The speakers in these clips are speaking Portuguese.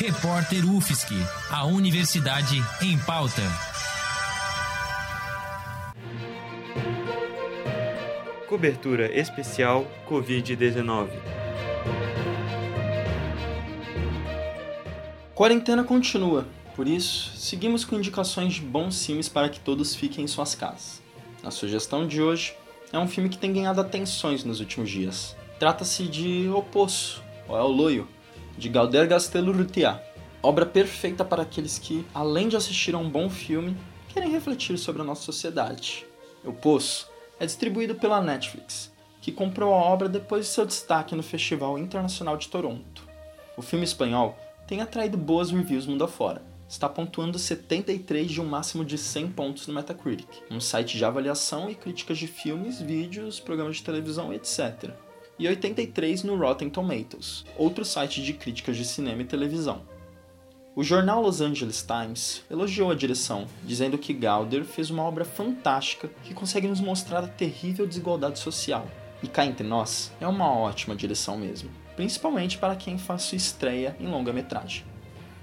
Repórter UFSC, a Universidade em Pauta. Cobertura especial Covid-19. Quarentena continua, por isso, seguimos com indicações de bons filmes para que todos fiquem em suas casas. A sugestão de hoje é um filme que tem ganhado atenções nos últimos dias. Trata-se de O Poço, ou É o Loio, de Galder Gastelo Rutia. Obra perfeita para aqueles que, além de assistir a um bom filme, querem refletir sobre a nossa sociedade. O Poço é distribuído pela Netflix, que comprou a obra depois de seu destaque no Festival Internacional de Toronto. O filme espanhol tem atraído boas reviews mundo afora. Está pontuando 73 de um máximo de 100 pontos no Metacritic, um site de avaliação e críticas de filmes, vídeos, programas de televisão, etc. E 83 no Rotten Tomatoes, outro site de críticas de cinema e televisão. O jornal Los Angeles Times elogiou a direção, dizendo que Galder fez uma obra fantástica que consegue nos mostrar a terrível desigualdade social. E cá entre nós, é uma ótima direção mesmo, principalmente para quem faz sua estreia em longa-metragem.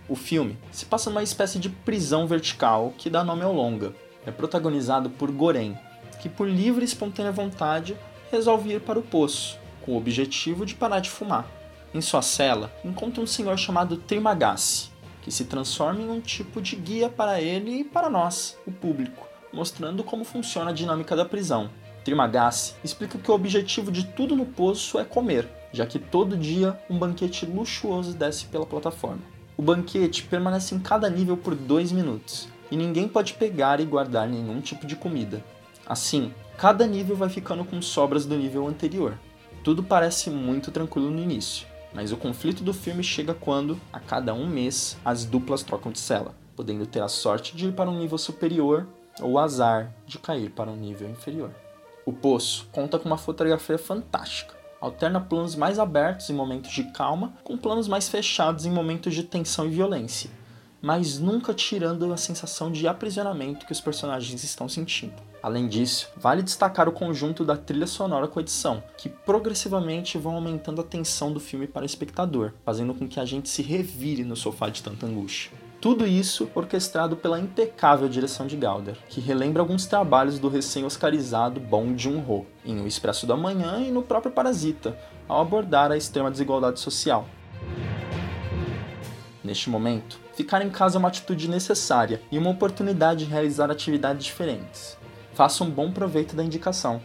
O filme se passa numa espécie de prisão vertical que dá nome ao longa. É protagonizado por Goren, que por livre e espontânea vontade resolve ir para o poço, com o objetivo de parar de fumar. Em sua cela, encontra um senhor chamado Trimagasi, que se transforma em um tipo de guia para ele e para nós, o público, mostrando como funciona a dinâmica da prisão. Trimagasi explica que o objetivo de tudo no poço é comer, já que todo dia um banquete luxuoso desce pela plataforma. O banquete permanece em cada nível por 2 minutos, e ninguém pode pegar e guardar nenhum tipo de comida. Assim, cada nível vai ficando com sobras do nível anterior. Tudo parece muito tranquilo no início, mas o conflito do filme chega quando, a cada um mês, as duplas trocam de cela, podendo ter a sorte de ir para um nível superior ou o azar de cair para um nível inferior. O Poço conta com uma fotografia fantástica, alterna planos mais abertos em momentos de calma com planos mais fechados em momentos de tensão e violência, mas nunca tirando a sensação de aprisionamento que os personagens estão sentindo. Além disso, vale destacar o conjunto da trilha sonora com edição, que progressivamente vão aumentando a tensão do filme para o espectador, fazendo com que a gente se revire no sofá de tanta angústia. Tudo isso orquestrado pela impecável direção de Galder, que relembra alguns trabalhos do recém-oscarizado Bong Joon-ho, em O Expresso da Manhã e no próprio Parasita, ao abordar a extrema desigualdade social. Neste momento, ficar em casa é uma atitude necessária e uma oportunidade de realizar atividades diferentes. Faça um bom proveito da indicação.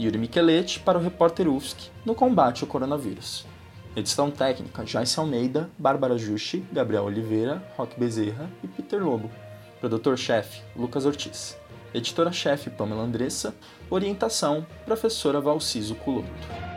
Yuri Micheletti para o repórter UFSC no combate ao coronavírus. Edição técnica: Joyce Almeida, Bárbara Justi, Gabriel Oliveira, Roque Bezerra e Peter Lobo. Produtor-chefe: Lucas Ortiz. Editora-chefe: Pamela Andressa. Orientação: Professora Valciso Culoto.